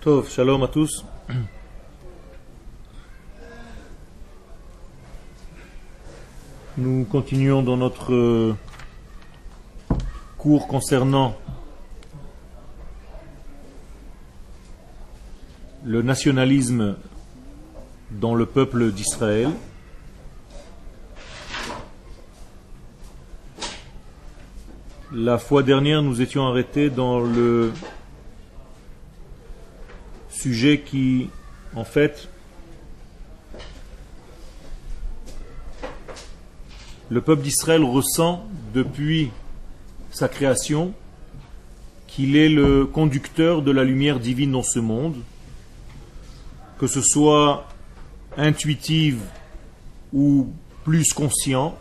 Tov, shalom à tous. Nous continuons dans notre euh, cours concernant le nationalisme dans le peuple d'Israël. La fois dernière, nous étions arrêtés dans le sujet qui, en fait, le peuple d'Israël ressent depuis sa création qu'il est le conducteur de la lumière divine dans ce monde, que ce soit intuitive ou plus conscient.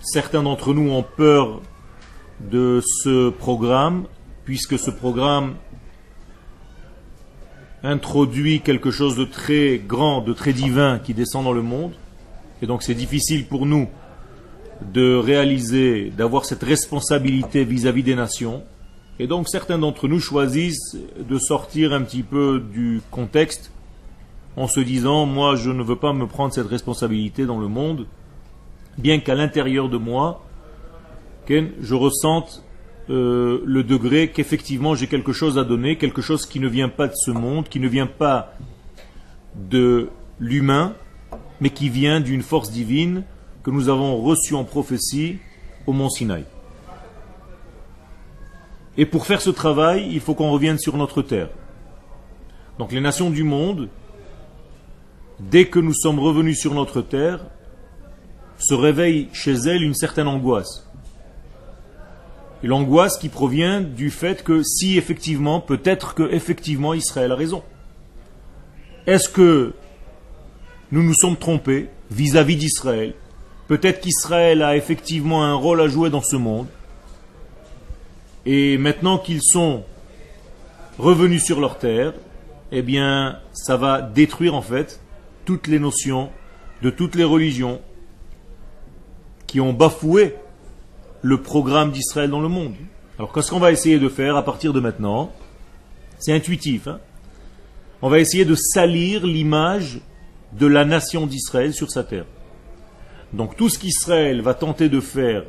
Certains d'entre nous ont peur de ce programme, puisque ce programme introduit quelque chose de très grand, de très divin qui descend dans le monde. Et donc c'est difficile pour nous de réaliser, d'avoir cette responsabilité vis-à-vis des nations. Et donc certains d'entre nous choisissent de sortir un petit peu du contexte en se disant, moi je ne veux pas me prendre cette responsabilité dans le monde, bien qu'à l'intérieur de moi, je ressente euh, le degré qu'effectivement j'ai quelque chose à donner, quelque chose qui ne vient pas de ce monde, qui ne vient pas de l'humain, mais qui vient d'une force divine que nous avons reçue en prophétie au mont Sinaï. Et pour faire ce travail, il faut qu'on revienne sur notre terre. Donc les nations du monde, dès que nous sommes revenus sur notre terre, se réveille chez elles une certaine angoisse. L'angoisse qui provient du fait que si effectivement, peut-être que effectivement Israël a raison. Est-ce que nous nous sommes trompés vis-à-vis d'Israël? Peut-être qu'Israël a effectivement un rôle à jouer dans ce monde. Et maintenant qu'ils sont revenus sur leur terre, eh bien, ça va détruire en fait toutes les notions de toutes les religions qui ont bafoué le programme d'Israël dans le monde. Alors qu'est-ce qu'on va essayer de faire à partir de maintenant? C'est intuitif. Hein? on va essayer de salir l'image de la nation d'Israël sur sa terre. Donc tout ce qu'Israël va tenter de faire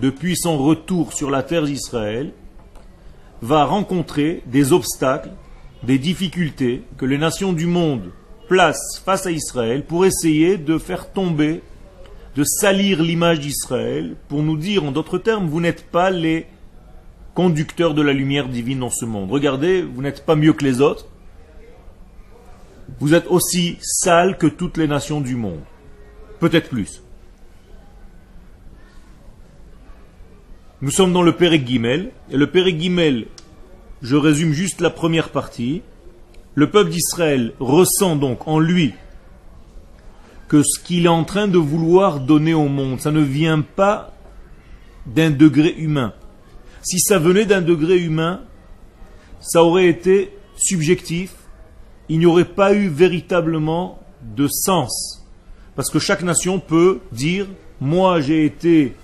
depuis son retour sur la terre d'Israël va rencontrer des obstacles, des difficultés que les nations du monde placent face à Israël pour essayer de faire tomber de salir l'image d'Israël pour nous dire, en d'autres termes, vous n'êtes pas les conducteurs de la lumière divine dans ce monde. Regardez, vous n'êtes pas mieux que les autres. Vous êtes aussi sales que toutes les nations du monde. Peut-être plus. Nous sommes dans le Père Guimel, et le Père Guimel, je résume juste la première partie. Le peuple d'Israël ressent donc en lui que ce qu'il est en train de vouloir donner au monde, ça ne vient pas d'un degré humain. Si ça venait d'un degré humain, ça aurait été subjectif, il n'y aurait pas eu véritablement de sens. Parce que chaque nation peut dire, moi j'ai été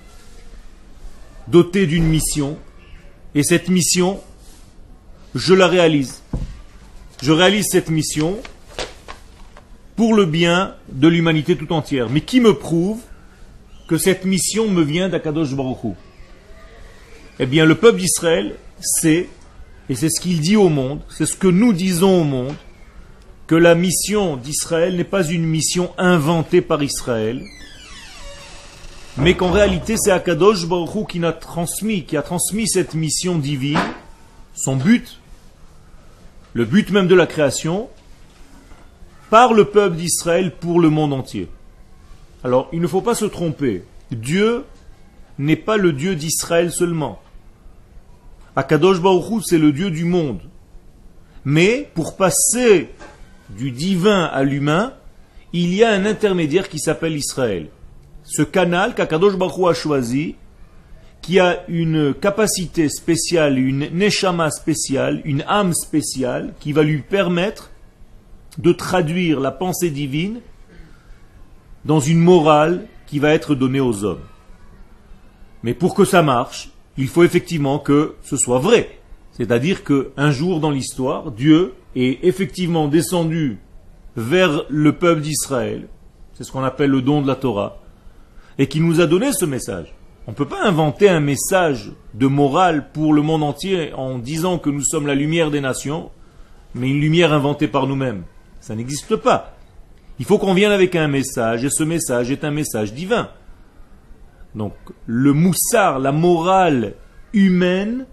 doté d'une mission, et cette mission, je la réalise. Je réalise cette mission, pour le bien de l'humanité tout entière. Mais qui me prouve que cette mission me vient d'Akadosh Baruch Eh bien, le peuple d'Israël sait, et c'est ce qu'il dit au monde, c'est ce que nous disons au monde, que la mission d'Israël n'est pas une mission inventée par Israël, mais qu'en réalité c'est Akadosh Baruch qui a transmis, qui a transmis cette mission divine, son but, le but même de la création, par le peuple d'Israël pour le monde entier. Alors, il ne faut pas se tromper. Dieu n'est pas le Dieu d'Israël seulement. Akadosh Baruch c'est le Dieu du monde. Mais pour passer du divin à l'humain, il y a un intermédiaire qui s'appelle Israël. Ce canal qu'Akadosh Baruch a choisi, qui a une capacité spéciale, une neshama spéciale, une âme spéciale, qui va lui permettre de traduire la pensée divine dans une morale qui va être donnée aux hommes. Mais pour que ça marche, il faut effectivement que ce soit vrai. C'est-à-dire qu'un jour dans l'histoire, Dieu est effectivement descendu vers le peuple d'Israël, c'est ce qu'on appelle le don de la Torah, et qui nous a donné ce message. On ne peut pas inventer un message de morale pour le monde entier en disant que nous sommes la lumière des nations, mais une lumière inventée par nous-mêmes. Ça n'existe pas. Il faut qu'on vienne avec un message, et ce message est un message divin. Donc, le moussard, la morale humaine,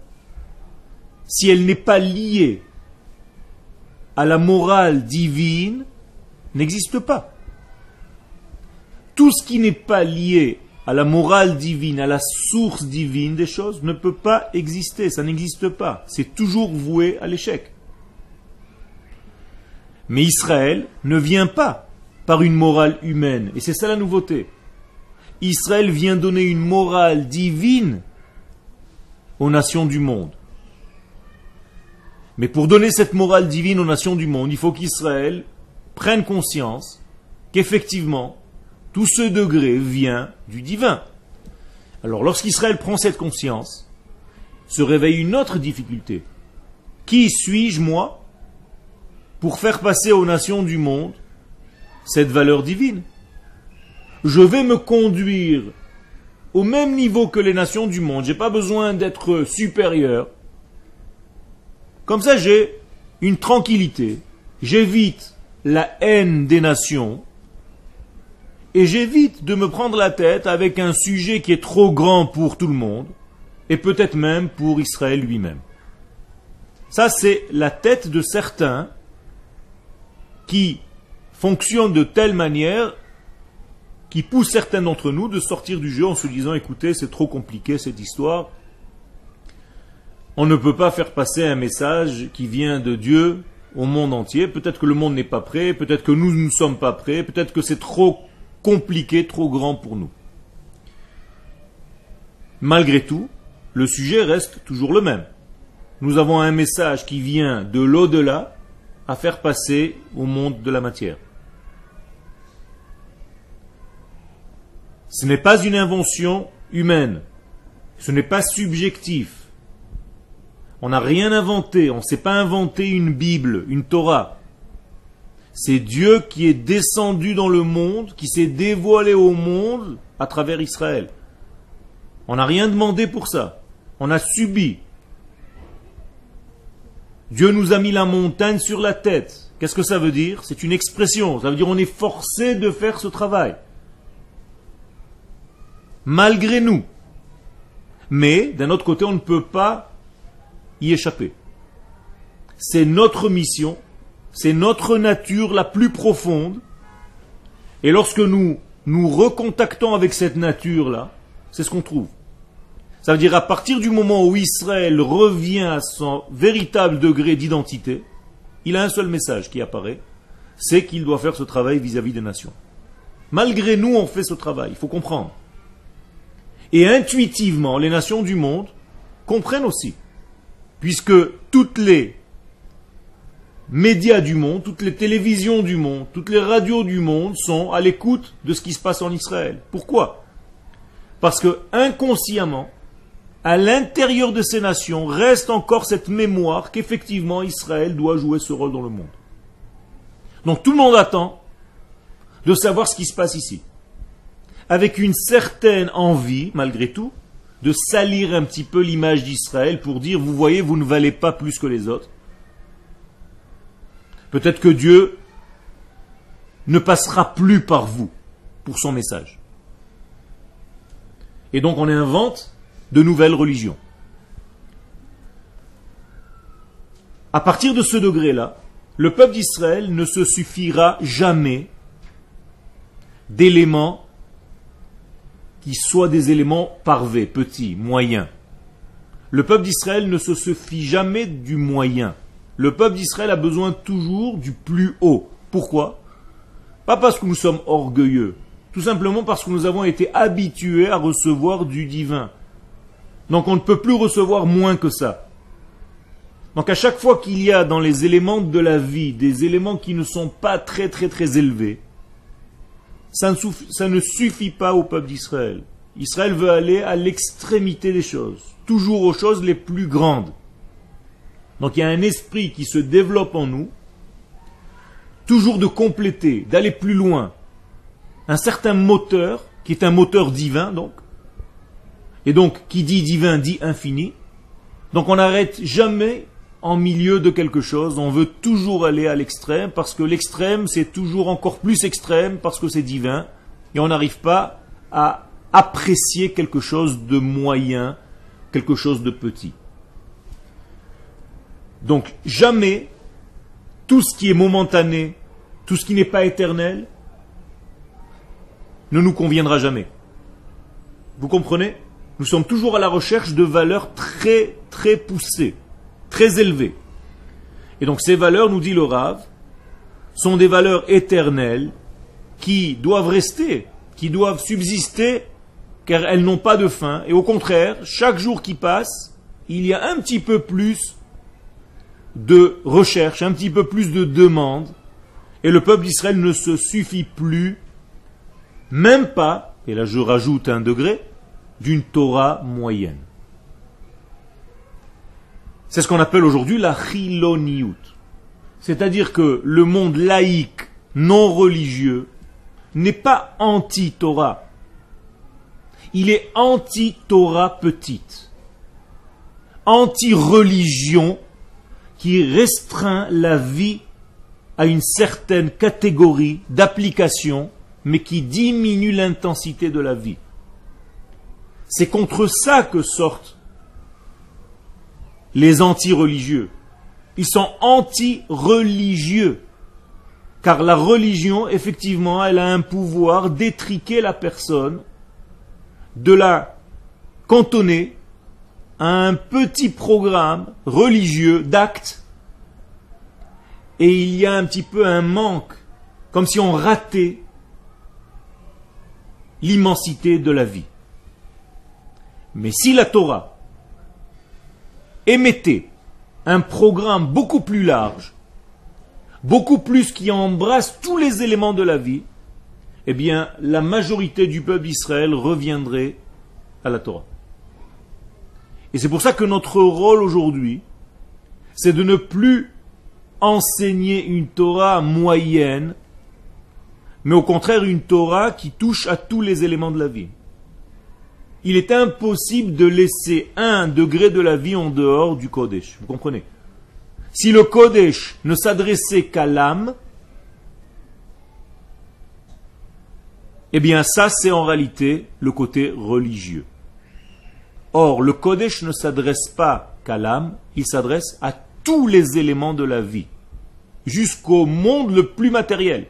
si elle n'est pas liée à la morale divine, n'existe pas. Tout ce qui n'est pas lié à la morale divine, à la source divine des choses, ne peut pas exister, ça n'existe pas. C'est toujours voué à l'échec. Mais Israël ne vient pas par une morale humaine, et c'est ça la nouveauté. Israël vient donner une morale divine aux nations du monde. Mais pour donner cette morale divine aux nations du monde, il faut qu'Israël prenne conscience qu'effectivement, tout ce degré vient du divin. Alors lorsqu'Israël prend cette conscience, se réveille une autre difficulté. Qui suis-je, moi, pour faire passer aux nations du monde cette valeur divine Je vais me conduire au même niveau que les nations du monde. Je n'ai pas besoin d'être supérieur. Comme ça, j'ai une tranquillité. J'évite la haine des nations et j'évite de me prendre la tête avec un sujet qui est trop grand pour tout le monde, et peut-être même pour Israël lui-même. Ça, c'est la tête de certains qui fonctionnent de telle manière qui pousse certains d'entre nous de sortir du jeu en se disant écoutez, c'est trop compliqué cette histoire. On ne peut pas faire passer un message qui vient de Dieu au monde entier. Peut-être que le monde n'est pas prêt, peut-être que nous ne sommes pas prêts, peut-être que c'est trop compliqué, trop grand pour nous. Malgré tout, le sujet reste toujours le même. Nous avons un message qui vient de l'au-delà à faire passer au monde de la matière. Ce n'est pas une invention humaine. Ce n'est pas subjectif. On n'a rien inventé. On ne s'est pas inventé une Bible, une Torah. C'est Dieu qui est descendu dans le monde, qui s'est dévoilé au monde à travers Israël. On n'a rien demandé pour ça. On a subi. Dieu nous a mis la montagne sur la tête. Qu'est-ce que ça veut dire? C'est une expression. Ça veut dire on est forcé de faire ce travail. Malgré nous. Mais, d'un autre côté, on ne peut pas y échapper. C'est notre mission c'est notre nature la plus profonde. Et lorsque nous nous recontactons avec cette nature-là, c'est ce qu'on trouve. Ça veut dire à partir du moment où Israël revient à son véritable degré d'identité, il a un seul message qui apparaît, c'est qu'il doit faire ce travail vis-à-vis des nations. Malgré nous, on fait ce travail, il faut comprendre. Et intuitivement, les nations du monde comprennent aussi, puisque toutes les médias du monde, toutes les télévisions du monde, toutes les radios du monde sont à l'écoute de ce qui se passe en Israël. Pourquoi? Parce que inconsciemment, à l'intérieur de ces nations, reste encore cette mémoire qu'effectivement Israël doit jouer ce rôle dans le monde. Donc tout le monde attend de savoir ce qui se passe ici. Avec une certaine envie, malgré tout, de salir un petit peu l'image d'Israël pour dire, vous voyez, vous ne valez pas plus que les autres. Peut-être que Dieu ne passera plus par vous pour son message. Et donc on invente de nouvelles religions. À partir de ce degré-là, le peuple d'Israël ne se suffira jamais d'éléments qui soient des éléments parvés, petits, moyens. Le peuple d'Israël ne se suffit jamais du moyen. Le peuple d'Israël a besoin toujours du plus haut. Pourquoi? Pas parce que nous sommes orgueilleux, tout simplement parce que nous avons été habitués à recevoir du divin. Donc on ne peut plus recevoir moins que ça. Donc à chaque fois qu'il y a dans les éléments de la vie des éléments qui ne sont pas très très très élevés, ça ne, suffit, pas au peuple d'Israël. Israël veut aller à l'extrémité des choses, toujours aux choses les plus grandes. Donc il y a un esprit qui se développe en nous, toujours de compléter, d'aller plus loin. Un certain moteur, qui est un moteur divin, donc. Et donc, qui dit divin dit infini. Donc on n'arrête jamais en milieu de quelque chose, on veut toujours aller à l'extrême, parce que l'extrême, c'est toujours encore plus extrême, parce que c'est divin, et on n'arrive pas à apprécier quelque chose de moyen, quelque chose de petit. Donc jamais tout ce qui est momentané, tout ce qui n'est pas éternel, ne nous conviendra jamais. Vous comprenez? Nous sommes toujours à la recherche de valeurs très très poussées, très élevées. Et donc ces valeurs, nous dit le Rav, sont des valeurs éternelles qui doivent rester, qui doivent subsister, car elles n'ont pas de fin. Et au contraire, chaque jour qui passe, il y a un petit peu plus de recherche, un petit peu plus de demande, et le peuple d'Israël ne se suffit plus, même pas, et là je rajoute un degré, d'une Torah moyenne. C'est ce qu'on appelle aujourd'hui la chiloniout. C'est-à-dire que le monde laïque, non religieux, n'est pas anti-Torah. Il est anti-Torah petite. Anti-religion qui restreint la vie à une certaine catégorie d'application, mais qui diminue l'intensité de la vie. C'est contre ça que sortent les anti-religieux. Ils sont anti-religieux. Car la religion, effectivement, elle a un pouvoir d'étriquer la personne, de la cantonner un petit programme religieux d'actes et il y a un petit peu un manque, comme si on ratait l'immensité de la vie. Mais si la Torah émettait un programme beaucoup plus large, beaucoup plus qui embrasse tous les éléments de la vie, eh bien la majorité du peuple d'Israël reviendrait à la Torah. Et c'est pour ça que notre rôle aujourd'hui, c'est de ne plus enseigner une Torah moyenne, mais au contraire une Torah qui touche à tous les éléments de la vie. Il est impossible de laisser un degré de la vie en dehors du Kodesh. Vous comprenez? Si le Kodesh ne s'adressait qu'à l'âme, eh bien ça c'est en réalité le côté religieux. Or, le Kodesh ne s'adresse pas qu'à l'âme, il s'adresse à tous les éléments de la vie, jusqu'au monde le plus matériel.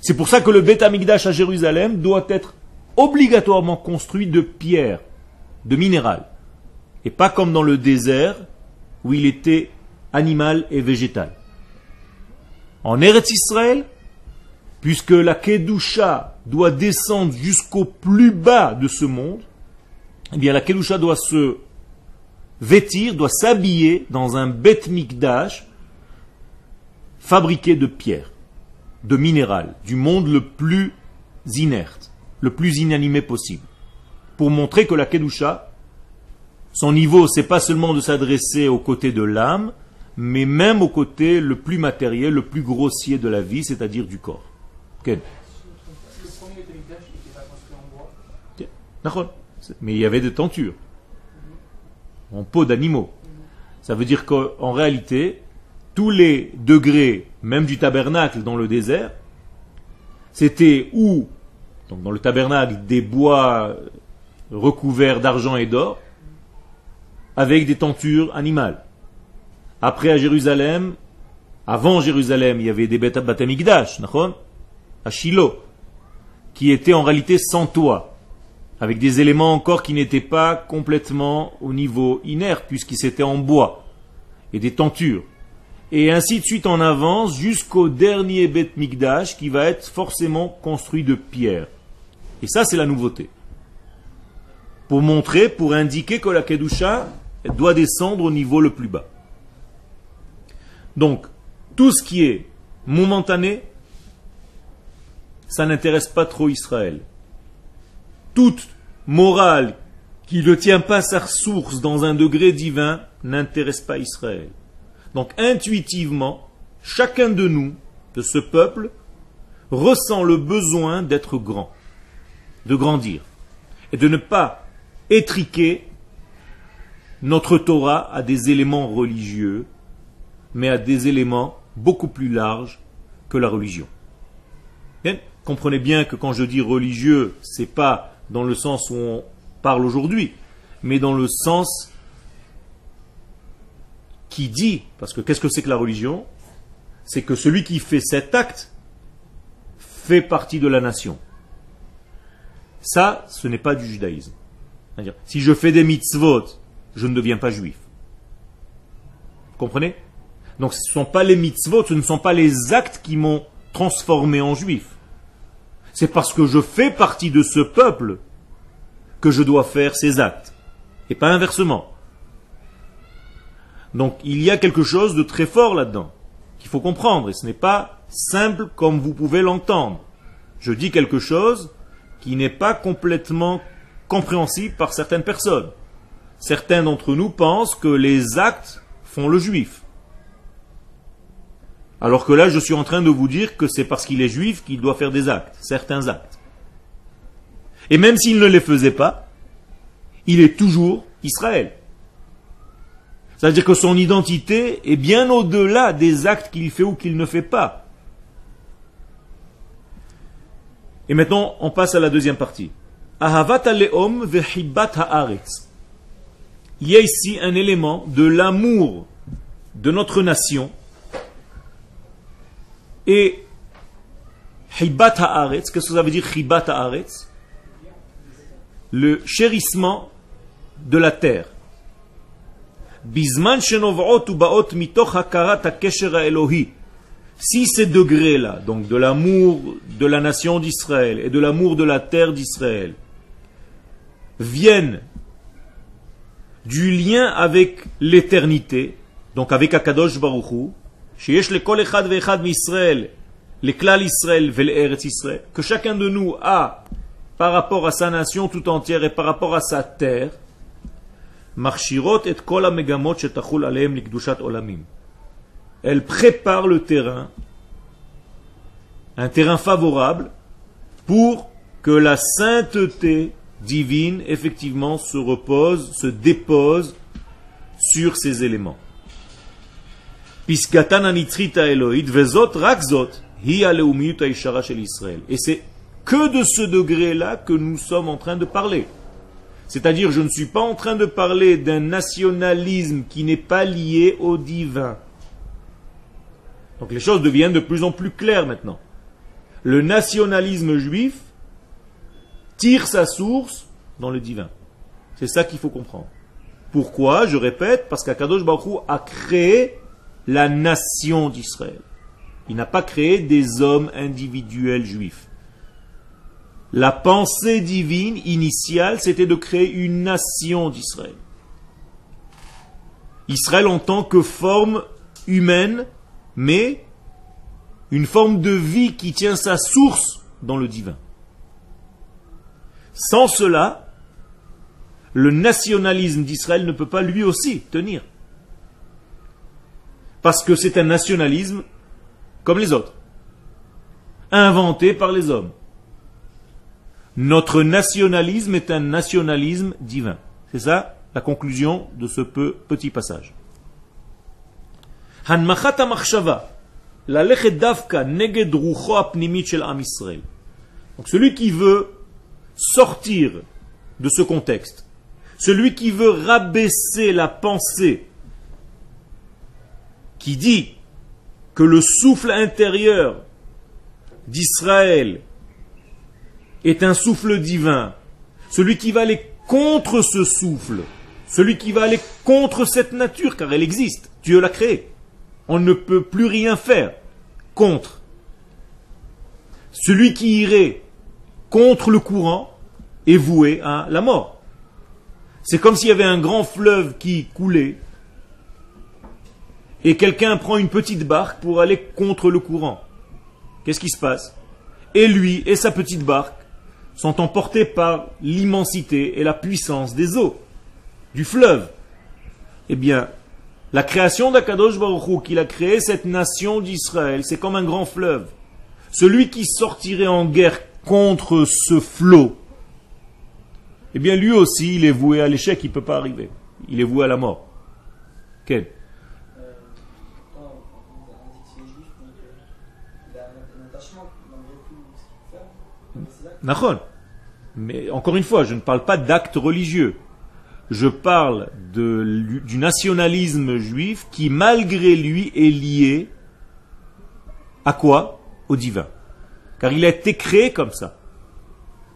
C'est pour ça que le Beth Amikdash à Jérusalem doit être obligatoirement construit de pierre, de minéral, et pas comme dans le désert où il était animal et végétal. En Eretz Israël, puisque la Kedusha doit descendre jusqu'au plus bas de ce monde, eh bien la Kedusha doit se vêtir, doit s'habiller dans un Bet Mikdash fabriqué de pierre, de minéral, du monde le plus inerte, le plus inanimé possible, pour montrer que la Kedusha, son niveau, c'est pas seulement de s'adresser aux côtés de l'âme, mais même au côté le plus matériel, le plus grossier de la vie, c'est-à-dire du corps. Mais il y avait des tentures en peau d'animaux. Ça veut dire qu'en réalité, tous les degrés, même du tabernacle dans le désert, c'était où, donc dans le tabernacle, des bois recouverts d'argent et d'or, avec des tentures animales. Après à Jérusalem, avant Jérusalem, il y avait des batamigdash, à Shiloh, qui étaient en réalité sans toit avec des éléments encore qui n'étaient pas complètement au niveau inerte, puisqu'ils étaient en bois, et des tentures. Et ainsi de suite en avance jusqu'au dernier Bet Mikdash qui va être forcément construit de pierre. Et ça, c'est la nouveauté. Pour montrer, pour indiquer que la Kedusha doit descendre au niveau le plus bas. Donc, tout ce qui est momentané, ça n'intéresse pas trop Israël toute morale qui ne tient pas sa source dans un degré divin n'intéresse pas Israël. Donc intuitivement, chacun de nous, de ce peuple, ressent le besoin d'être grand, de grandir, et de ne pas étriquer notre Torah à des éléments religieux, mais à des éléments beaucoup plus larges que la religion. Comprenez bien que quand je dis religieux, c'est pas dans le sens où on parle aujourd'hui, mais dans le sens qui dit, parce que qu'est-ce que c'est que la religion? C'est que celui qui fait cet acte fait partie de la nation. Ça, ce n'est pas du judaïsme. Si je fais des mitzvot, je ne deviens pas juif. Vous comprenez? Donc ce ne sont pas les mitzvot, ce ne sont pas les actes qui m'ont transformé en juif. C'est parce que je fais partie de ce peuple que je dois faire ces actes. Et pas inversement. Donc il y a quelque chose de très fort là-dedans, qu'il faut comprendre, et ce n'est pas simple comme vous pouvez l'entendre. Je dis quelque chose qui n'est pas complètement compréhensible par certaines personnes. Certains d'entre nous pensent que les actes font le juif. Alors que là, je suis en train de vous dire que c'est parce qu'il est juif qu'il doit faire des actes, certains actes. Et même s'il ne les faisait pas, il est toujours Israël. C'est-à-dire que son identité est bien au-delà des actes qu'il fait ou qu'il ne fait pas. Et maintenant, on passe à la deuxième partie. Ahavat Il y a ici un élément de l'amour de notre nation et hibat haaretz. Qu'est-ce que ça veut dire hibat haaretz? Le chérissement de la terre. Si ces degrés-là, donc de l'amour de la nation d'Israël et de l'amour de la terre d'Israël, viennent du lien avec l'éternité, donc avec Akadosh Baruch que chacun de nous a par rapport à sa nation tout entière et par rapport à sa terre, elle prépare le terrain, un terrain favorable, pour que la sainteté divine, effectivement, se repose, se dépose sur ces éléments. Et c'est que de ce degré-là que nous sommes en train de parler. C'est-à-dire, je ne suis pas en train de parler d'un nationalisme qui n'est pas lié au divin. Donc les choses deviennent de plus en plus claires maintenant. Le nationalisme juif tire sa source dans le divin. C'est ça qu'il faut comprendre. Pourquoi Je répète, parce qu'Akadosh Baruch a créé la nation d'Israël. Il n'a pas créé des hommes individuels juifs. La pensée divine initiale, c'était de créer une nation d'Israël. Israël en tant que forme humaine, mais une forme de vie qui tient sa source dans le divin. Sans cela, le nationalisme d'Israël ne peut pas lui aussi tenir. Parce que c'est un nationalisme comme les autres, inventé par les hommes. Notre nationalisme est un nationalisme divin. C'est ça la conclusion de ce petit passage. Donc celui qui veut sortir de ce contexte, celui qui veut rabaisser la pensée qui dit que le souffle intérieur d'Israël est un souffle divin, celui qui va aller contre ce souffle, celui qui va aller contre cette nature, car elle existe, Dieu l'a créée. On ne peut plus rien faire contre. Celui qui irait contre le courant est voué à la mort. C'est comme s'il y avait un grand fleuve qui coulait et quelqu'un prend une petite barque pour aller contre le courant. Qu'est-ce qui se passe? Et lui et sa petite barque sont emportés par l'immensité et la puissance des eaux, du fleuve. Eh bien, la création d'Akadosh Baruch qu'il a créé cette nation d'Israël, c'est comme un grand fleuve. Celui qui sortirait en guerre contre ce flot, eh bien lui aussi, il est voué à l'échec, il ne peut pas arriver. Il est voué à la mort. Quel Mais encore une fois, je ne parle pas d'actes religieux. Je parle du nationalisme juif qui, malgré lui, est lié à quoi? Au divin. Car il a été créé comme ça.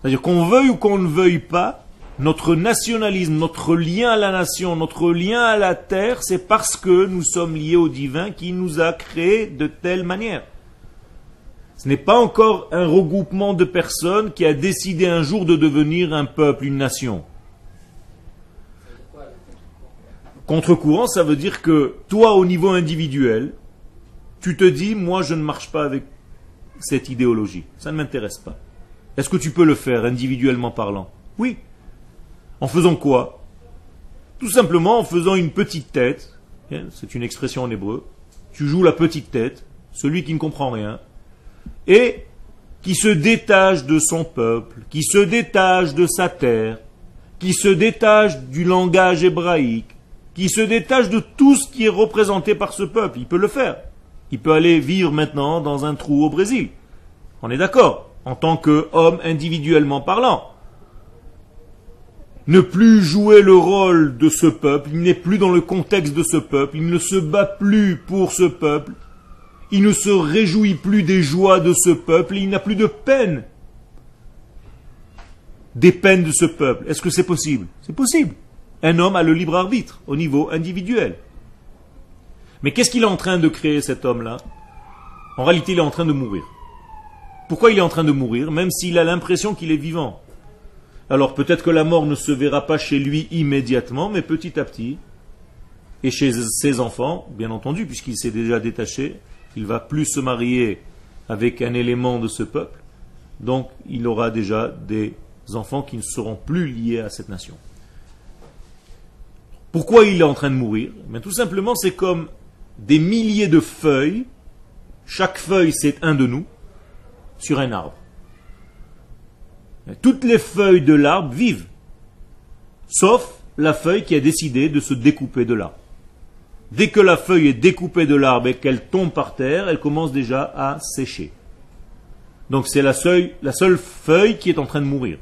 C'est-à-dire qu'on veuille ou qu'on ne veuille pas, notre nationalisme, notre lien à la nation, notre lien à la terre, c'est parce que nous sommes liés au divin qui nous a créés de telle manière. Ce n'est pas encore un regroupement de personnes qui a décidé un jour de devenir un peuple, une nation. Contre-courant, ça veut dire que toi, au niveau individuel, tu te dis, moi, je ne marche pas avec cette idéologie. Ça ne m'intéresse pas. Est-ce que tu peux le faire individuellement parlant? Oui. En faisant quoi? Tout simplement en faisant une petite tête. Hein, c'est une expression en hébreu. Tu joues la petite tête, celui qui ne comprend rien, et qui se détache de son peuple, qui se détache de sa terre, qui se détache du langage hébraïque, qui se détache de tout ce qui est représenté par ce peuple. Il peut le faire. Il peut aller vivre maintenant dans un trou au Brésil. On est d'accord, en tant qu'homme individuellement parlant. Ne plus jouer le rôle de ce peuple, il n'est plus dans le contexte de ce peuple, il ne se bat plus pour ce peuple, il ne se réjouit plus des joies de ce peuple, il n'a plus de peine des peines de ce peuple. Est-ce que c'est possible? C'est possible. Un homme a le libre arbitre au niveau individuel. Mais qu'est-ce qu'il est en train de créer cet homme-là? En réalité, il est en train de mourir. Pourquoi il est en train de mourir, même s'il a l'impression qu'il est vivant? Alors peut-être que la mort ne se verra pas chez lui immédiatement, mais petit à petit, et chez ses enfants, bien entendu, puisqu'il s'est déjà détaché, il va plus se marier avec un élément de ce peuple, donc il aura déjà des enfants qui ne seront plus liés à cette nation. Pourquoi il est en train de mourir Mais Tout simplement, c'est comme des milliers de feuilles, chaque feuille c'est un de nous, sur un arbre. Toutes les feuilles de l'arbre vivent, sauf la feuille qui a décidé de se découper de l'arbre. Dès que la feuille est découpée de l'arbre et qu'elle tombe par terre, elle commence déjà à sécher. Donc c'est la, la seule feuille qui est en train de mourir.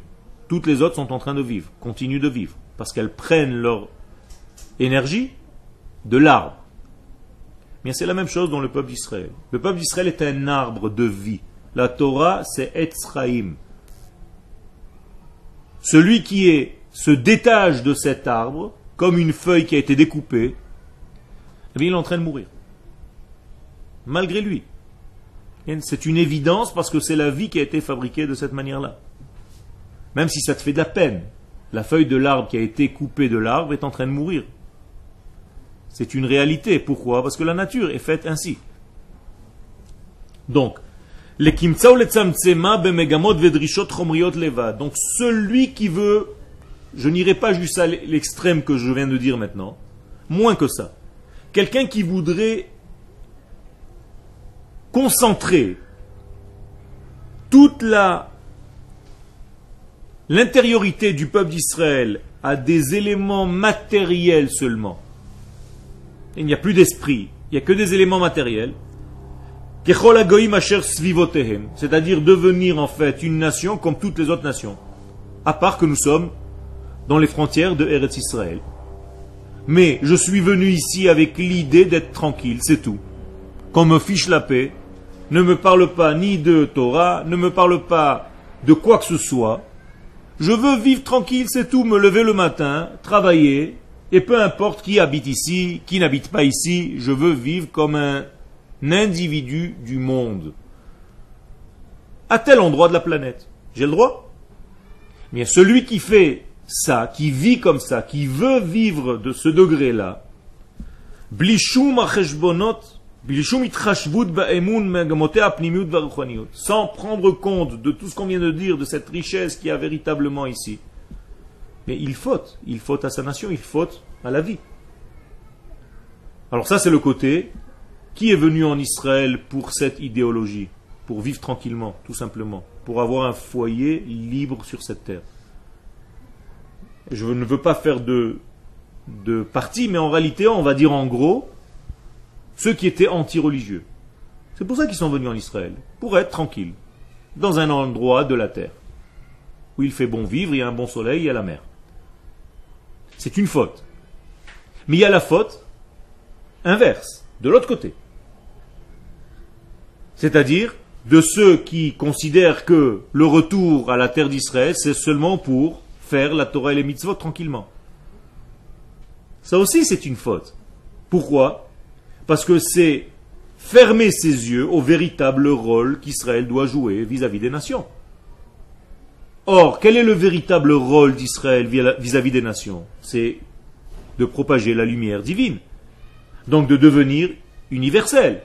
Toutes les autres sont en train de vivre, continuent de vivre, parce qu'elles prennent leur énergie de l'arbre. Mais c'est la même chose dans le peuple d'Israël. Le peuple d'Israël est un arbre de vie. La Torah, c'est Etzraïm. Celui qui est, se détache de cet arbre, comme une feuille qui a été découpée, eh il est en train de mourir. Malgré lui. C'est une évidence parce que c'est la vie qui a été fabriquée de cette manière-là. Même si ça te fait de la peine, la feuille de l'arbre qui a été coupée de l'arbre est en train de mourir. C'est une réalité. Pourquoi? Parce que la nature est faite ainsi. Donc, donc celui qui veut, je n'irai pas jusqu'à l'extrême que je viens de dire maintenant, moins que ça. Quelqu'un qui voudrait concentrer toute la l'intériorité du peuple d'Israël à des éléments matériels seulement. Il n'y a plus d'esprit, il n'y a que des éléments matériels. C'est-à-dire devenir en fait une nation comme toutes les autres nations. À part que nous sommes dans les frontières de Eretz Israël. Mais je suis venu ici avec l'idée d'être tranquille, c'est tout. Qu'on me fiche la paix, ne me parle pas ni de Torah, ne me parle pas de quoi que ce soit. Je veux vivre tranquille, c'est tout, me lever le matin, travailler, et peu importe qui habite ici, qui n'habite pas ici, je veux vivre comme un individu du monde. À tel endroit de la planète. J'ai le droit? Mais celui qui fait ça, qui vit comme ça, qui veut vivre de ce degré-là, sans prendre compte de tout ce qu'on vient de dire, de cette richesse qu'il y a véritablement ici. Mais il faute, il faute à sa nation, il faute à la vie. Alors ça c'est le côté qui est venu en Israël pour cette idéologie, pour vivre tranquillement, tout simplement, pour avoir un foyer libre sur cette terre? Je ne veux pas faire de, de partie, mais en réalité on va dire en gros, ceux qui étaient anti-religieux. C'est pour ça qu'ils sont venus en Israël, pour être tranquilles, dans un endroit de la terre, où il fait bon vivre, il y a un bon soleil, il y a la mer. C'est une faute. Mais il y a la faute inverse, de l'autre côté. C'est-à-dire de ceux qui considèrent que le retour à la terre d'Israël, c'est seulement pour faire la Torah et les mitzvot tranquillement. Ça aussi, c'est une faute. Pourquoi? Parce que c'est fermer ses yeux au véritable rôle qu'Israël doit jouer vis-à-vis des nations. Or, quel est le véritable rôle d'Israël vis-à-vis des nations? C'est de propager la lumière divine. Donc de devenir universel.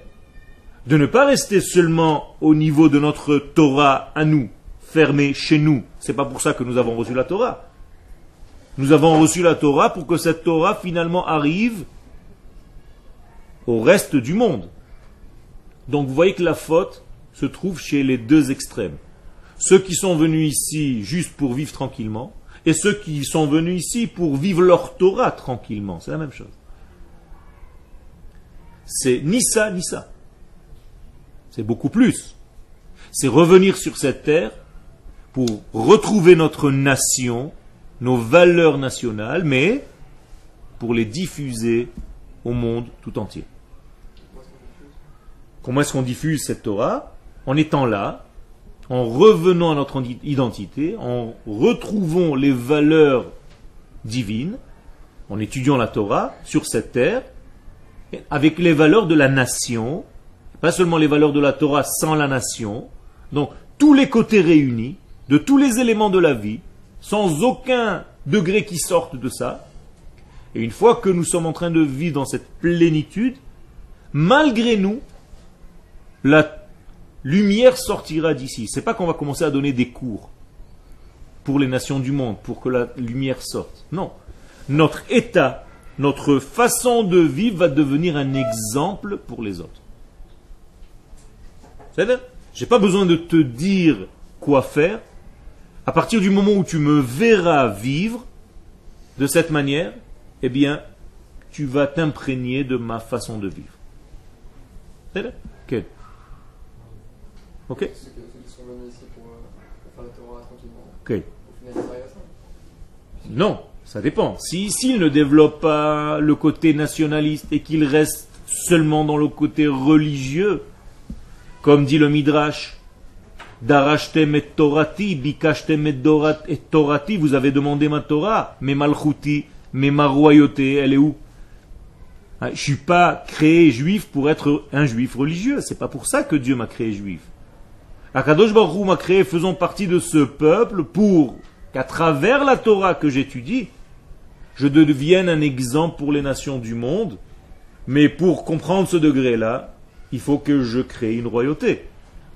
De ne pas rester seulement au niveau de notre Torah à nous, fermé chez nous. C'est pas pour ça que nous avons reçu la Torah. Nous avons reçu la Torah pour que cette Torah finalement arrive au reste du monde. Donc vous voyez que la faute se trouve chez les deux extrêmes. Ceux qui sont venus ici juste pour vivre tranquillement, et ceux qui sont venus ici pour vivre leur Torah tranquillement. C'est la même chose. C'est ni ça, ni ça. C'est beaucoup plus. C'est revenir sur cette terre pour retrouver notre nation, nos valeurs nationales, mais pour les diffuser au monde tout entier. Comment est-ce qu'on diffuse cette Torah? En étant là, en revenant à notre identité, en retrouvant les valeurs divines, en étudiant la Torah sur cette terre, avec les valeurs de la nation, pas seulement les valeurs de la Torah sans la nation, donc tous les côtés réunis, de tous les éléments de la vie, sans aucun degré qui sorte de ça. Et une fois que nous sommes en train de vivre dans cette plénitude, malgré nous, la lumière sortira d'ici. C'est pas qu'on va commencer à donner des cours pour les nations du monde, pour que la lumière sorte. Non. Notre état, notre façon de vivre va devenir un exemple pour les autres. C'est-à-dire, j'ai pas besoin de te dire quoi faire. À partir du moment où tu me verras vivre de cette manière, eh bien, tu vas t'imprégner de ma façon de vivre. C'est-à-dire, Ok Ceux qui sont venus ici pour, faire le Torah tranquillement. Ok. Au final, ils à ça Non, ça dépend. Si s'ils ne développent pas le côté nationaliste et qu'ils restent seulement dans le côté religieux, comme dit le Midrash, Darashtem et Torati, Bikashtem et Torati, vous avez demandé ma Torah, mais Malchuti, mais ma royauté, elle est où? Ah, Je ne suis pas créé juif pour être un juif religieux. C'est pas pour ça que Dieu m'a créé juif. Akadosh Baruch m'a créé faisant partie de ce peuple pour qu'à travers la Torah que j'étudie, je devienne un exemple pour les nations du monde. Mais pour comprendre ce degré-là, il faut que je crée une royauté.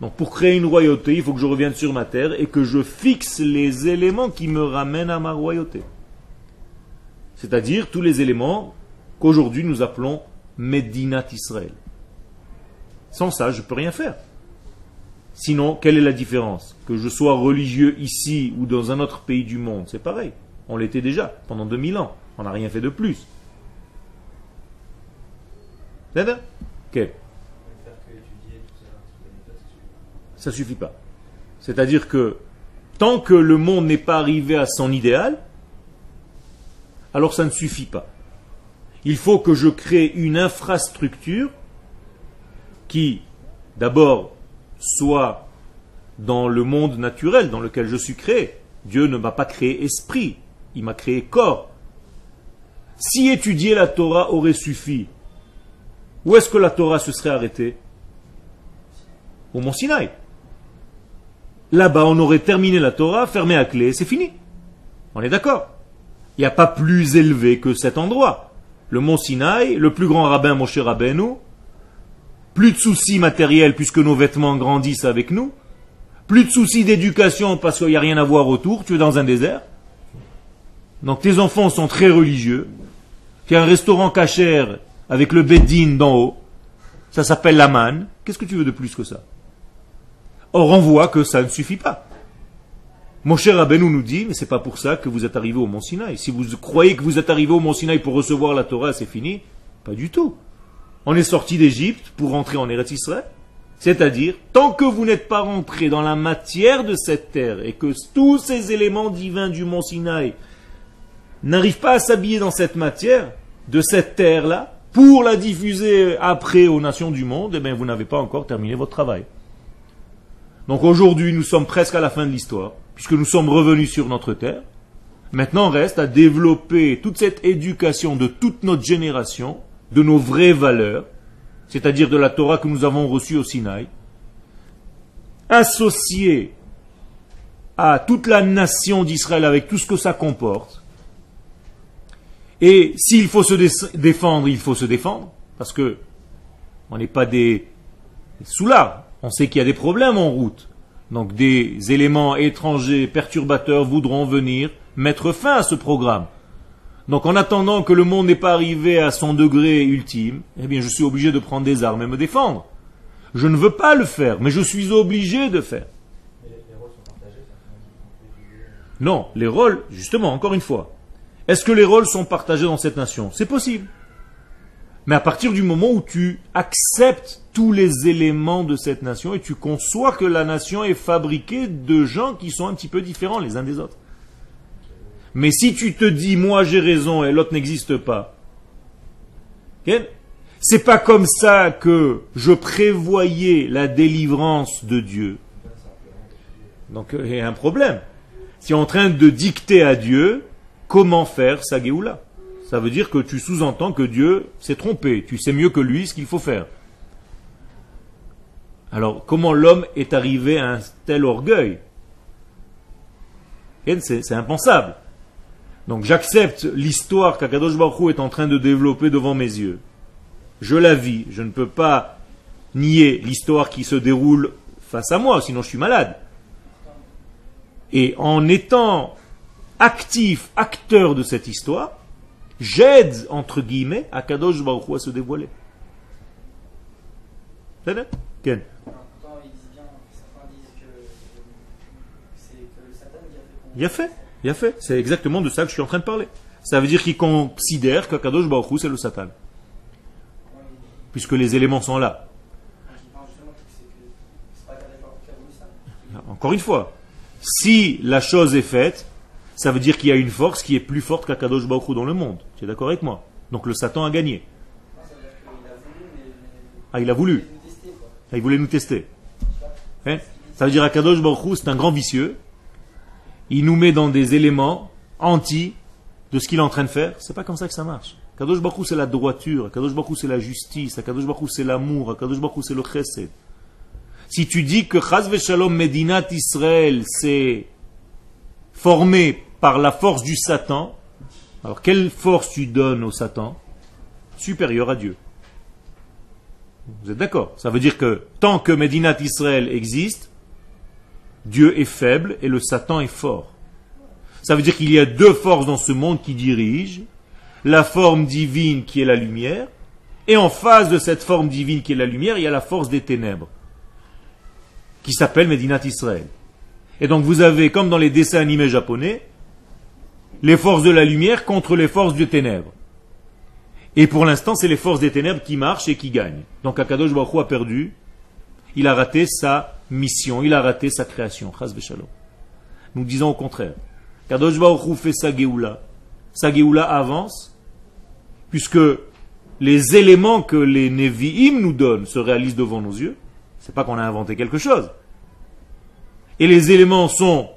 Donc pour créer une royauté, il faut que je revienne sur ma terre et que je fixe les éléments qui me ramènent à ma royauté. C'est-à-dire tous les éléments qu'aujourd'hui nous appelons Medinat Israël. Sans ça, je ne peux rien faire. Sinon, quelle est la différence Que je sois religieux ici ou dans un autre pays du monde, c'est pareil. On l'était déjà pendant 2000 ans. On n'a rien fait de plus. Ok. Ça suffit pas. C'est-à-dire que tant que le monde n'est pas arrivé à son idéal, alors ça ne suffit pas. Il faut que je crée une infrastructure qui, d'abord, soit dans le monde naturel dans lequel je suis créé. Dieu ne m'a pas créé esprit, il m'a créé corps. Si étudier la Torah aurait suffi, où est-ce que la Torah se serait arrêtée? Au mont Sinaï. Là-bas, on aurait terminé la Torah, fermé à clé, c'est fini. On est d'accord? Il n'y a pas plus élevé que cet endroit. Le mont Sinaï, le plus grand rabbin Moshe Rabbeinu, plus de soucis matériels puisque nos vêtements grandissent avec nous, plus de soucis d'éducation parce qu'il n'y a rien à voir autour, tu es dans un désert. Donc tes enfants sont très religieux, tu as un restaurant cachère avec le beddin d'en haut, ça s'appelle la manne, qu'est-ce que tu veux de plus que ça? Or on voit que ça ne suffit pas. Mon cher Rabbeinu nous dit, mais c'est pas pour ça que vous êtes arrivé au Mont Sinaï. Si vous croyez que vous êtes arrivé au Mont Sinaï pour recevoir la Torah, c'est fini. Pas du tout. On est sorti d'Égypte pour rentrer en Eretz Israël. C'est-à-dire, tant que vous n'êtes pas rentré dans la matière de cette terre et que tous ces éléments divins du Mont Sinaï n'arrivent pas à s'habiller dans cette matière, de cette terre-là, pour la diffuser après aux nations du monde, eh vous n'avez pas encore terminé votre travail. Donc aujourd'hui, nous sommes presque à la fin de l'histoire puisque nous sommes revenus sur notre terre. Maintenant, reste à développer toute cette éducation de toute notre génération, de nos vraies valeurs, c'est-à-dire de la Torah que nous avons reçue au Sinaï, associée à toute la nation d'Israël avec tout ce que ça comporte. Et s'il faut se défendre, il faut se défendre, parce que on n'est pas des soulards. On sait qu'il y a des problèmes en route. Donc des éléments étrangers perturbateurs voudront venir mettre fin à ce programme. Donc en attendant que le monde n'ait pas arrivé à son degré ultime, eh bien je suis obligé de prendre des armes et me défendre. Je ne veux pas le faire, mais je suis obligé de faire. Non, les rôles, justement, encore une fois. Est-ce que les rôles sont partagés dans cette nation? C'est possible. Mais à partir du moment où tu acceptes tous les éléments de cette nation et tu conçois que la nation est fabriquée de gens qui sont un petit peu différents les uns des autres. Mais si tu te dis moi j'ai raison et l'autre n'existe pas, c'est pas comme ça que je prévoyais la délivrance de Dieu. Donc il y a un problème. Si on en train de dicter à Dieu comment faire sa Géoula. Ça veut dire que tu sous-entends que Dieu s'est trompé. Tu sais mieux que lui ce qu'il faut faire. Alors, comment l'homme est arrivé à un tel orgueil? C'est impensable. Donc, j'accepte l'histoire qu'Akadosh Baruch est en train de développer devant mes yeux. Je la vis. Je ne peux pas nier l'histoire qui se déroule face à moi, sinon je suis malade. Et en étant actif, acteur de cette histoire, j'aide, entre guillemets, à Kadosh Baruch à se dévoiler. C'est Ken. Il a fait, il a fait. C'est exactement de ça que je suis en train de parler. Ça veut dire qu'il considère qu'Akadosh Baruch c'est le Satan. Puisque les éléments sont là. Encore une fois, si la chose est faite, ça veut dire qu'il y a une force qui est plus forte qu'Akadosh Baruch dans le monde. Tu es d'accord avec moi? Donc le Satan a gagné. Ah, il a voulu. Ah, il voulait nous tester. Hein? Ça veut dire Akadosh Baruch c'est un grand vicieux. Il nous met dans des éléments anti de ce qu'il est en train de faire. C'est pas comme ça que ça marche. Akadosh Baruch c'est la droiture. Akadosh Baruch c'est la justice. Akadosh Baruch c'est l'amour. Akadosh Baruch c'est le chesed. Si tu dis que Chaz Shalom Medinat Israël c'est formé par la force du Satan. Alors quelle force tu donnes au Satan Supérieure à Dieu? Vous êtes d'accord? Ça veut dire que tant que Medinat Israël existe, Dieu est faible et le Satan est fort. Ça veut dire qu'il y a deux forces dans ce monde qui dirigent. La forme divine qui est la lumière, et en face de cette forme divine qui est la lumière, il y a la force des ténèbres, qui s'appelle Medinat Israël. Et donc vous avez, comme dans les dessins animés japonais, les forces de la lumière contre les forces des ténèbres. Et pour l'instant, c'est les forces des ténèbres qui marchent et qui gagnent. Donc Akadosh Baruch a perdu, il a raté sa mission, il a raté sa création. Nous disons au contraire. Kadosh Baruch fait sa Géoula. Sa Géoula avance, puisque les éléments que les Nevi'im nous donnent se réalisent devant nos yeux. C'est pas qu'on a inventé quelque chose. Et les éléments sont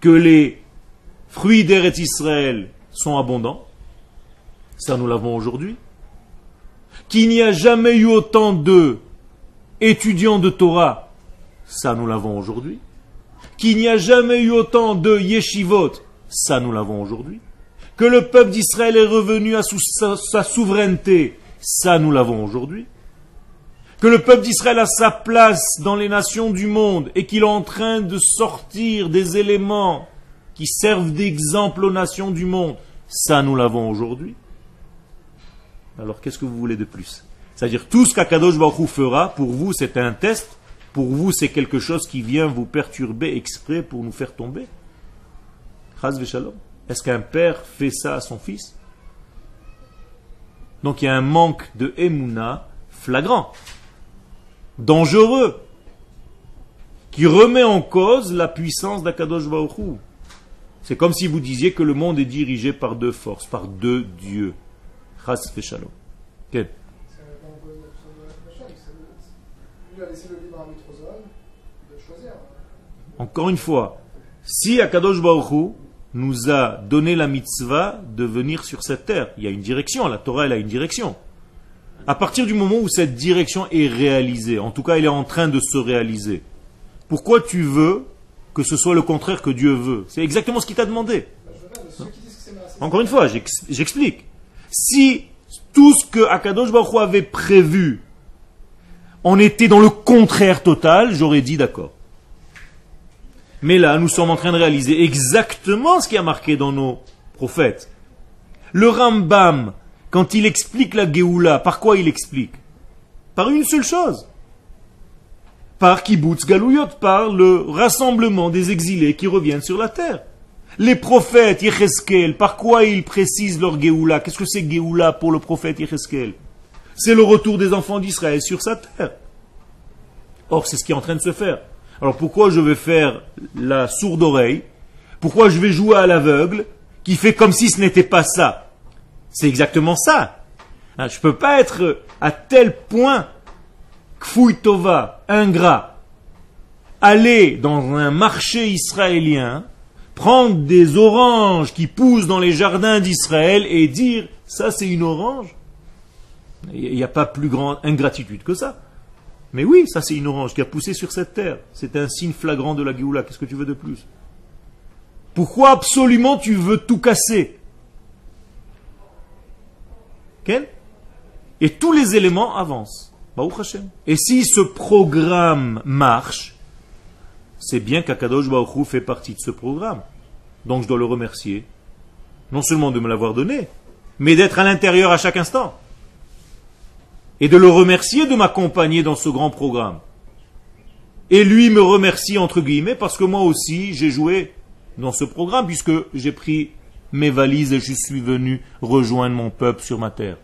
que les fruits d'Eretz Israël sont abondants. Ça, nous l'avons aujourd'hui. Qu'il n'y a jamais eu autant de étudiants de Torah. Ça, nous l'avons aujourd'hui. Qu'il n'y a jamais eu autant de yeshivot. Ça, nous l'avons aujourd'hui. Que le peuple d'Israël est revenu à sa, souveraineté. Ça, nous l'avons aujourd'hui. que le peuple d'Israël a sa place dans les nations du monde et qu'il est en train de sortir des éléments qui servent d'exemple aux nations du monde, ça nous l'avons aujourd'hui. Alors qu'est-ce que vous voulez de plus? C'est-à-dire tout ce qu'Akadosh Baruch fera, pour vous c'est un test, pour vous c'est quelque chose qui vient vous perturber exprès pour nous faire tomber? Est-ce qu'un père fait ça à son fils? Donc il y a un manque de Emouna flagrant, dangereux, qui remet en cause la puissance d'Akadosh Baruch C'est comme si vous disiez que le monde est dirigé par deux forces, par deux dieux. Chas shalom. Encore une fois, si Akadosh Baruch nous a donné la mitzvah de venir sur cette terre, il y a une direction, la Torah elle a une direction. À partir du moment où cette direction est réalisée, en tout cas elle est en train de se réaliser, pourquoi tu veux que ce soit le contraire que Dieu veut? C'est exactement ce qu'il t'a demandé. Encore une fois, j'explique. Si tout ce que Akadosh Baruch avait prévu, on était dans le contraire total, j'aurais dit d'accord. Mais là, nous sommes en train de réaliser exactement ce qui a marqué dans nos prophètes. Le Rambam, quand il explique la Géoula, par quoi il explique? Par une seule chose. Par Kibbutz Galouyot, par le rassemblement des exilés qui reviennent sur la terre. Les prophètes, Yecheskel, par quoi ils précisent leur Géoula? Qu'est-ce que c'est Géoula pour le prophète Yecheskel? C'est le retour des enfants d'Israël sur sa terre. Or, c'est ce qui est en train de se faire. Alors pourquoi je vais faire la sourde oreille? Pourquoi je vais jouer à l'aveugle qui fait comme si ce n'était pas ça? C'est exactement ça. Hein, je ne peux pas être à tel point kfouitova, ingrat, aller dans un marché israélien prendre des oranges qui poussent dans les jardins d'Israël et dire ça c'est une orange? Il n'y a pas plus grande ingratitude que ça. Mais oui, ça c'est une orange qui a poussé sur cette terre. C'est un signe flagrant de la Géoula. Qu'est-ce que tu veux de plus? Pourquoi absolument tu veux tout casser? Et tous les éléments avancent. Et si ce programme marche, c'est bien qu'Akadosh Baruch fait partie de ce programme. Donc je dois le remercier, non seulement de me l'avoir donné, mais d'être à l'intérieur à chaque instant. Et de le remercier de m'accompagner dans ce grand programme. Et lui me remercie entre guillemets parce que moi aussi j'ai joué dans ce programme puisque j'ai pris mes valises et je suis venu rejoindre mon peuple sur ma terre.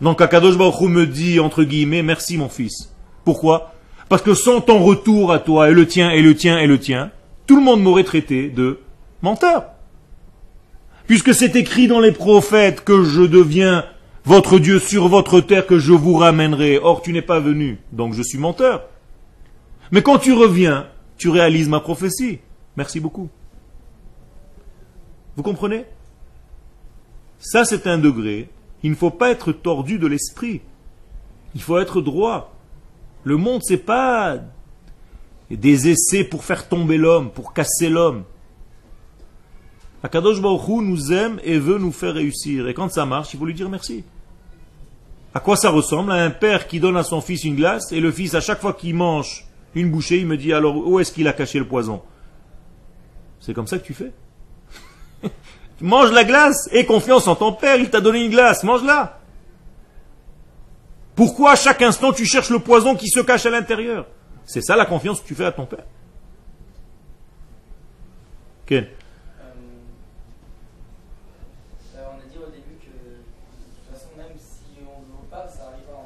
Donc Akadosh Baruch me dit entre guillemets merci mon fils. Pourquoi? Parce que sans ton retour à toi, et le tien, et le tien, et le tien, tout le monde m'aurait traité de menteur. Puisque c'est écrit dans les prophètes que je deviens votre Dieu sur votre terre, que je vous ramènerai. Or, tu n'es pas venu, donc je suis menteur. Mais quand tu reviens, tu réalises ma prophétie. Merci beaucoup. Vous comprenez? Ça, c'est un degré. Il ne faut pas être tordu de l'esprit. Il faut être droit. Le monde, c'est pas des essais pour faire tomber l'homme, pour casser l'homme. Akadosh Baruch nous aime et veut nous faire réussir. Et quand ça marche, il faut lui dire merci. À quoi ça ressemble? À un père qui donne à son fils une glace et le fils, à chaque fois qu'il mange une bouchée, il me dit alors où est-ce qu'il a caché le poison? C'est comme ça que tu fais? mange la glace et confiance en ton père, il t'a donné une glace, mange-la. Pourquoi à chaque instant tu cherches le poison qui se cache à l'intérieur? C'est ça la confiance que tu fais à ton père on a dit au début que de toute façon, même si on ne veut pas, ça arrivera.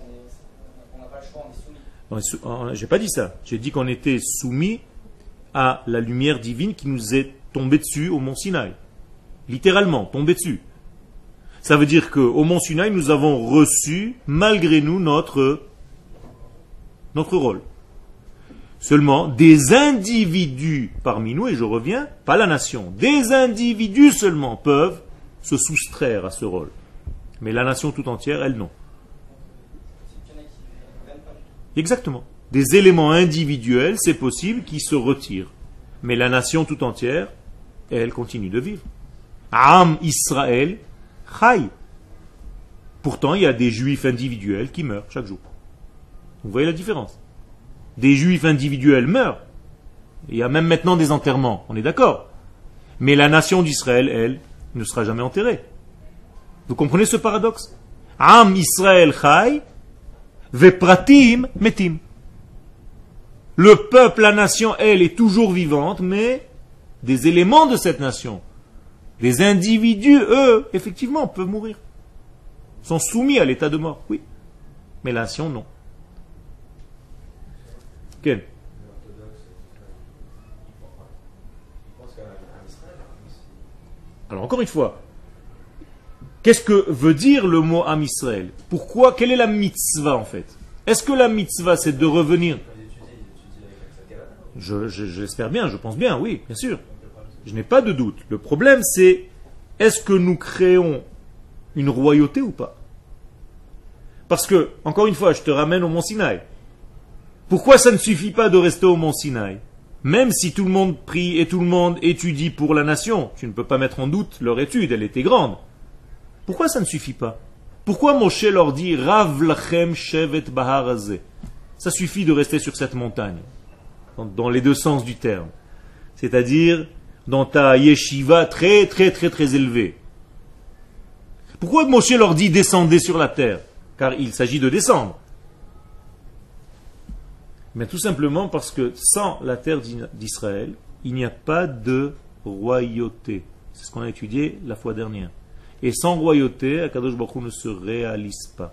On n'a pas le choix, on est soumis. J'ai pas dit ça. J'ai dit qu'on était soumis à la lumière divine qui nous est tombée dessus au mont Sinaï. Littéralement, tombée dessus. Ça veut dire qu'au Mont Sinaï, nous avons reçu, malgré nous, notre, notre rôle. Seulement, des individus parmi nous, et je reviens, pas la nation, des individus seulement peuvent se soustraire à ce rôle. Mais la nation tout entière, elle non. Exactement. Des éléments individuels, c'est possible, qui se retirent. Mais la nation tout entière, elle continue de vivre. Am Israël, Chai. Pourtant, il y a des juifs individuels qui meurent chaque jour. Vous voyez la différence? Des juifs individuels meurent. Il y a même maintenant des enterrements, on est d'accord. Mais la nation d'Israël, elle, ne sera jamais enterrée. Vous comprenez ce paradoxe? Am Israël chai, vepratim metim. Le peuple, la nation, elle, est toujours vivante, mais des éléments de cette nation, des individus, eux, effectivement, peuvent mourir. Sont soumis à l'état de mort, oui. Mais la nation, non. Alors encore une fois, qu'est-ce que veut dire le mot Am Israël? Pourquoi? Quelle est la mitzvah en fait? Est-ce que la mitzvah c'est de revenir? Je, J'espère bien, je pense bien, oui, bien sûr. Je n'ai pas de doute. Le problème c'est est-ce que nous créons une royauté ou pas? Parce que, encore une fois, je te ramène au Mont Sinaï. Pourquoi ça ne suffit pas de rester au Mont Sinaï? Même si tout le monde prie et tout le monde étudie pour la nation, tu ne peux pas mettre en doute leur étude, elle était grande. Pourquoi ça ne suffit pas? Pourquoi Moshe leur dit Rav lachem shevet baharazé Ça suffit de rester sur cette montagne, dans les deux sens du terme. C'est-à-dire dans ta yeshiva très très très très élevée. Pourquoi Moshe leur dit descendez sur la terre Car il s'agit de descendre. Mais tout simplement parce que sans la terre d'Israël, il n'y a pas de royauté. C'est ce qu'on a étudié la fois dernière. Et sans royauté, Akadosh Baruch ne se réalise pas.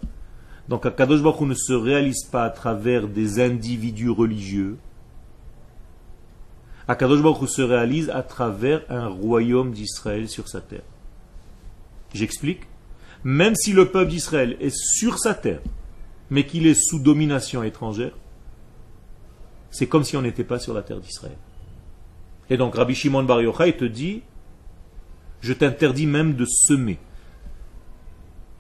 Donc Akadosh Baruch ne se réalise pas à travers des individus religieux. Akadosh Baruch se réalise à travers un royaume d'Israël sur sa terre. J'explique. Même si le peuple d'Israël est sur sa terre, mais qu'il est sous domination étrangère, c'est comme si on n'était pas sur la terre d'Israël. Et donc Rabbi Shimon Bar Yochai te dit, je t'interdis même de semer.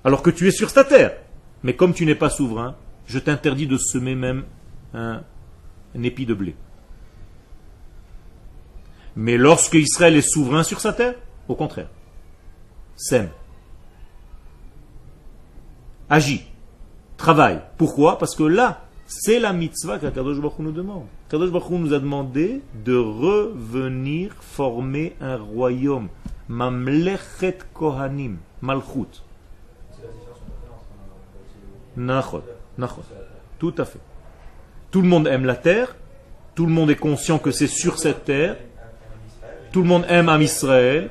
Alors que tu es sur ta terre. Mais comme tu n'es pas souverain, je t'interdis de semer même un, épi de blé. Mais lorsque Israël est souverain sur sa terre, au contraire, sème, agit, travaille. Pourquoi? Parce que là, c'est la mitzvah qu'Akadosh Baruch nous demande. Kadosh Baruch nous a demandé de revenir former un royaume. Mamlechet Kohanim, Malchut. Tout à fait. Tout le monde aime la terre, tout le monde est conscient que c'est sur cette terre, tout le monde aime Am Israël.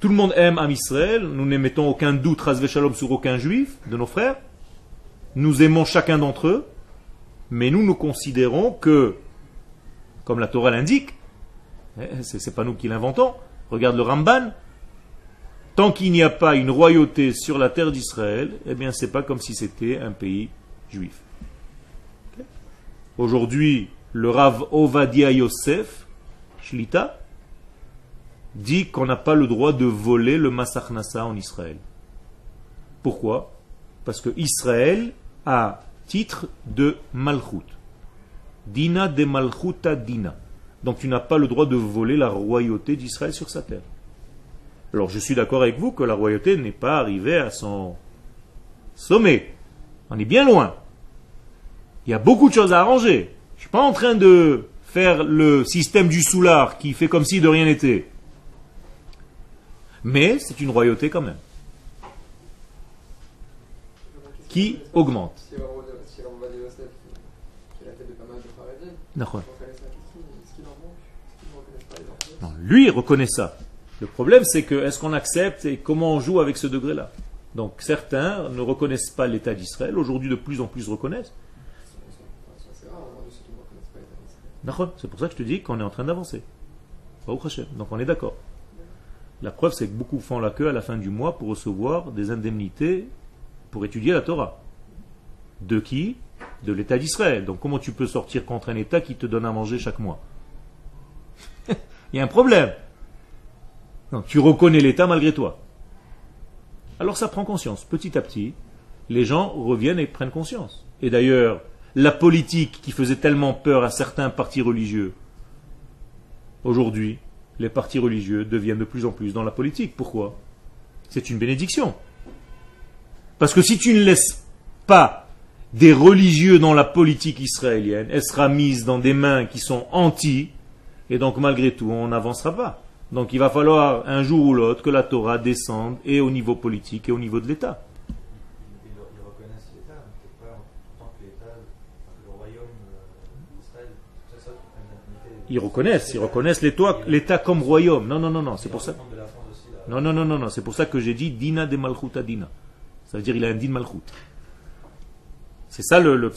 Tout le monde aime Am Israël, nous n'émettons aucun doute, Shalom, sur aucun juif de nos frères. Nous aimons chacun d'entre eux, mais nous nous considérons que, comme la Torah l'indique, eh, ce n'est pas nous qui l'inventons, regarde le Ramban, tant qu'il n'y a pas une royauté sur la terre d'Israël, eh bien c'est pas comme si c'était un pays juif. Aujourd'hui, le Rav Ovadia Yosef, Shlita, dit qu'on n'a pas le droit de voler le Masachnasa en Israël. Pourquoi? Parce que Israël à titre de Malchut. Dina de Malchuta Dina. Donc tu n'as pas le droit de voler la royauté d'Israël sur sa terre. Alors je suis d'accord avec vous que la royauté n'est pas arrivée à son sommet. On est bien loin. Il y a beaucoup de choses à arranger. Je ne suis pas en train de faire le système du soulard qui fait comme si de rien n'était. Mais c'est une royauté quand même qui augmente. Lui reconnaît ça. Le problème, c'est que est-ce qu'on accepte et comment on joue avec ce degré-là? Donc certains ne reconnaissent pas l'État d'Israël, aujourd'hui de plus en plus reconnaissent. C'est pour ça que je te dis qu'on est en train d'avancer. Donc on est d'accord. La preuve, c'est que beaucoup font la queue à la fin du mois pour recevoir des indemnités pour étudier la Torah. De qui? De l'État d'Israël. Donc comment tu peux sortir contre un État qui te donne à manger chaque mois? Il y a un problème. Tu reconnais l'État malgré toi. Alors ça prend conscience. Petit à petit, les gens reviennent et prennent conscience. Et d'ailleurs, la politique qui faisait tellement peur à certains partis religieux, aujourd'hui, les partis religieux deviennent de plus en plus dans la politique. Pourquoi? C'est une bénédiction. Parce que si tu ne laisses pas des religieux dans la politique israélienne, elle sera mise dans des mains qui sont anti, et donc malgré tout, on n'avancera pas. Donc il va falloir un jour ou l'autre que la Torah descende et au niveau politique et au niveau de l'État. Ils, reconnaissent. Ils reconnaissent, l'État comme royaume. Non, non, non, non, c'est pour ça. Non, non, non, non, non, c'est pour ça que j'ai dit Dina de Malchut à Dina. Ça veut dire il a un Din Malchut. C'est ça le, le.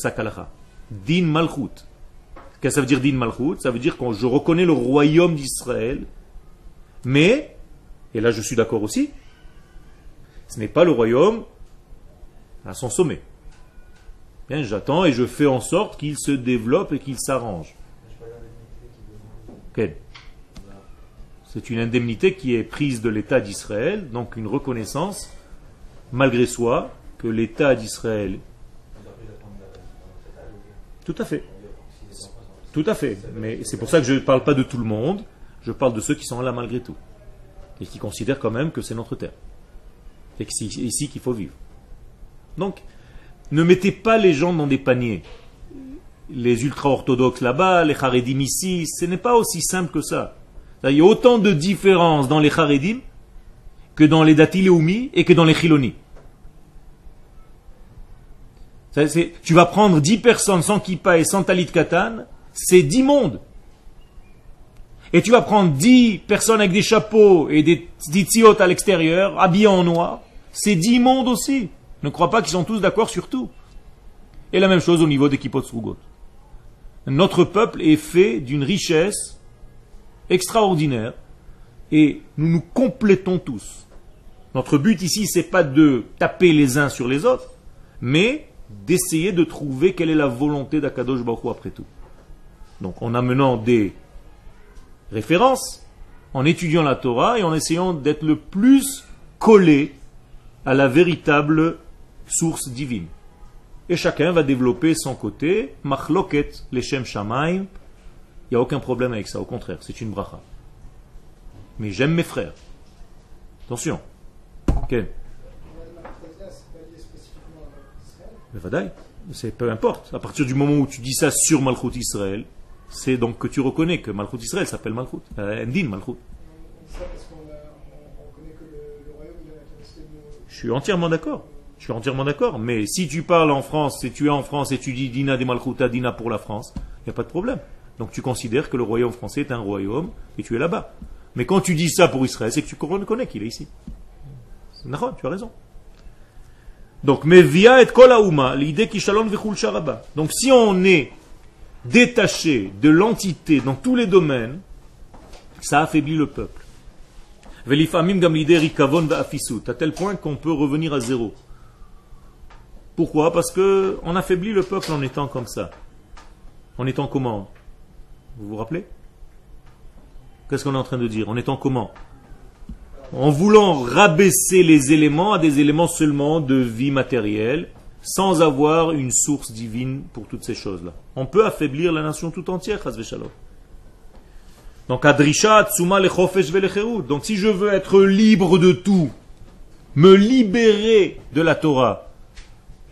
Din Malchut. Qu'est-ce que ça veut dire Din Malchut Ça veut dire que je reconnais le royaume d'Israël, mais, et là je suis d'accord aussi, ce n'est pas le royaume à son sommet. J'attends et je fais en sorte qu'il se développe et qu'il s'arrange. Quelle? C'est une indemnité qui est prise de l'État d'Israël, donc une reconnaissance, malgré soi, que l'État d'Israël. Tout à fait, si les enfants sont tout à fait. Mais c'est pour ça que je ne parle pas de tout le monde, je parle de ceux qui sont là malgré tout. Et qui considèrent quand même que c'est notre terre. Et que c'est ici qu'il faut vivre. Donc, ne mettez pas les gens dans des paniers. Les ultra-orthodoxes là-bas, les Haredim ici, ce n'est pas aussi simple que ça. Il y a autant de différences dans les Haredim que dans les Datileumi et que dans les Chiloni. Tu vas prendre 10 personnes sans kippa et sans talit katan, c'est 10 mondes. Et tu vas prendre 10 personnes avec des chapeaux et des tzitzit à l'extérieur, habillés en noir, c'est 10 mondes aussi. Ne crois pas qu'ils sont tous d'accord sur tout. Et la même chose au niveau des kippot srugot. Notre peuple est fait d'une richesse extraordinaire et nous nous complétons tous. Notre but ici, c'est pas de taper les uns sur les autres, mais d'essayer de trouver quelle est la volonté d'Akadosh Baruch après tout. Donc en amenant des références, en étudiant la Torah et en essayant d'être le plus collé à la véritable source divine. Et chacun va développer son côté, machloket, leshem shamaim. Il n'y a aucun problème avec ça, au contraire, c'est une bracha. Mais j'aime mes frères. Attention. Ken. Mais peu importe. À partir du moment où tu dis ça sur Malchut Israël, c'est donc que tu reconnais que Malchut Israël s'appelle Malchut. Euh, Endin. Je suis entièrement d'accord. Je suis entièrement d'accord. Mais si tu parles en France, si tu es en France et tu dis Dina de Malchuta, Dina pour la France, il n'y a pas de problème. Donc tu considères que le royaume français est un royaume et tu es là-bas. Mais quand tu dis ça pour Israël, c'est que tu reconnais qu'il est ici. Nahon, tu as raison. Donc, mais via et kolaouma, l'idée qui shalom. Donc si on est détaché de l'entité dans tous les domaines, ça affaiblit le peuple. À tel point qu'on peut revenir à zéro. Pourquoi? Parce que on affaiblit le peuple en étant comme ça. En étant comment? Vous vous rappelez? Qu'est-ce qu'on est en train de dire? En étant comment? En voulant rabaisser les éléments à des éléments seulement de vie matérielle, sans avoir une source divine pour toutes ces choses-là. On peut affaiblir la nation tout entière. Donc, adrisha, tsuma. Donc, si je veux être libre de tout, me libérer de la Torah,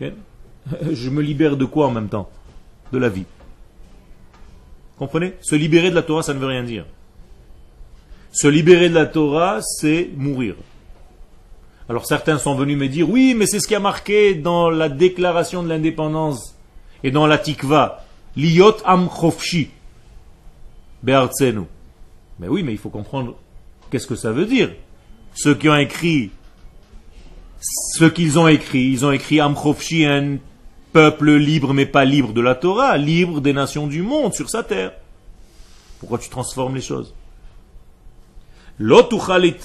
je me libère de quoi en même temps? De la vie. Comprenez? Se libérer de la Torah, ça ne veut rien dire. Se libérer de la Torah, c'est mourir. Alors certains sont venus me dire, oui, mais c'est ce qui a marqué dans la déclaration de l'indépendance et dans la tikva. Liot am chofshi. Be'artzenu. Mais oui, mais il faut comprendre qu'est-ce que ça veut dire. Ceux qui ont écrit, ce qu'ils ont écrit, ils ont écrit am un peuple libre mais pas libre de la Torah, libre des nations du monde sur sa terre. Pourquoi tu transformes les choses? Lo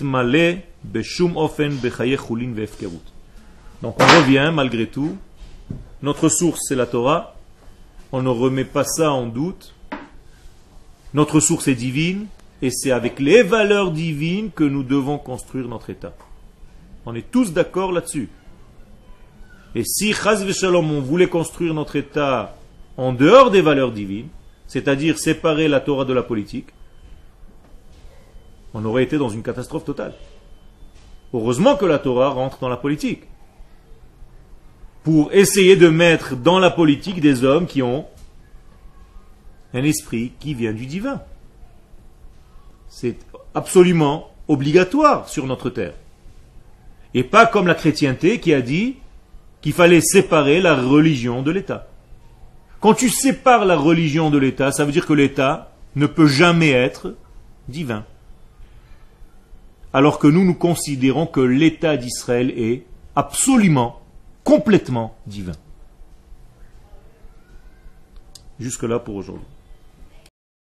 male donc on revient malgré tout. Notre source c'est la Torah. On ne remet pas ça en doute. Notre source est divine et c'est avec les valeurs divines que nous devons construire notre État. On est tous d'accord là-dessus. Et si, chas v'shalom, on voulait construire notre État en dehors des valeurs divines, c'est-à-dire séparer la Torah de la politique, on aurait été dans une catastrophe totale. Heureusement que la Torah rentre dans la politique. pour essayer de mettre dans la politique des hommes qui ont un esprit qui vient du divin. C'est absolument obligatoire sur notre terre. Et pas comme la chrétienté qui a dit qu'il fallait séparer la religion de l'État. Quand tu sépares la religion de l'État, ça veut dire que l'État ne peut jamais être divin. Alors que nous, nous considérons que l'État d'Israël est absolument, complètement divin. Jusque-là pour aujourd'hui.